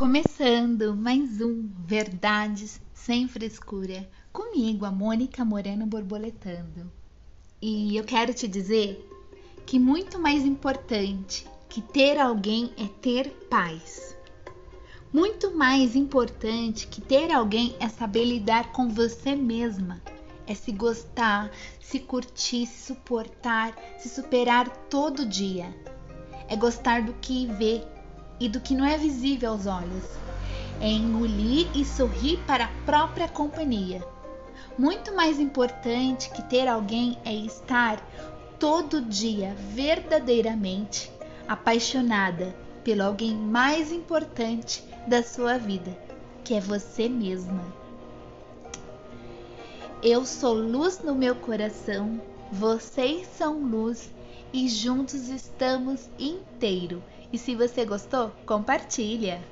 Começando mais um Verdades Sem Frescura, comigo, a Mônica Moreno Borboletando. E eu quero te dizer que muito mais importante que ter alguém é ter paz. Muito mais importante que ter alguém é saber lidar com você mesma, é se gostar, se curtir, se suportar, se superar todo dia. É gostar do que vê e do que não é visível aos olhos. É engolir e sorrir para a própria companhia. Muito mais importante que ter alguém é estar todo dia verdadeiramente apaixonada pelo alguém mais importante da sua vida, que é você mesma. Eu sou luz no meu coração, vocês são luz e juntos estamos inteiro. E se você gostou, compartilha.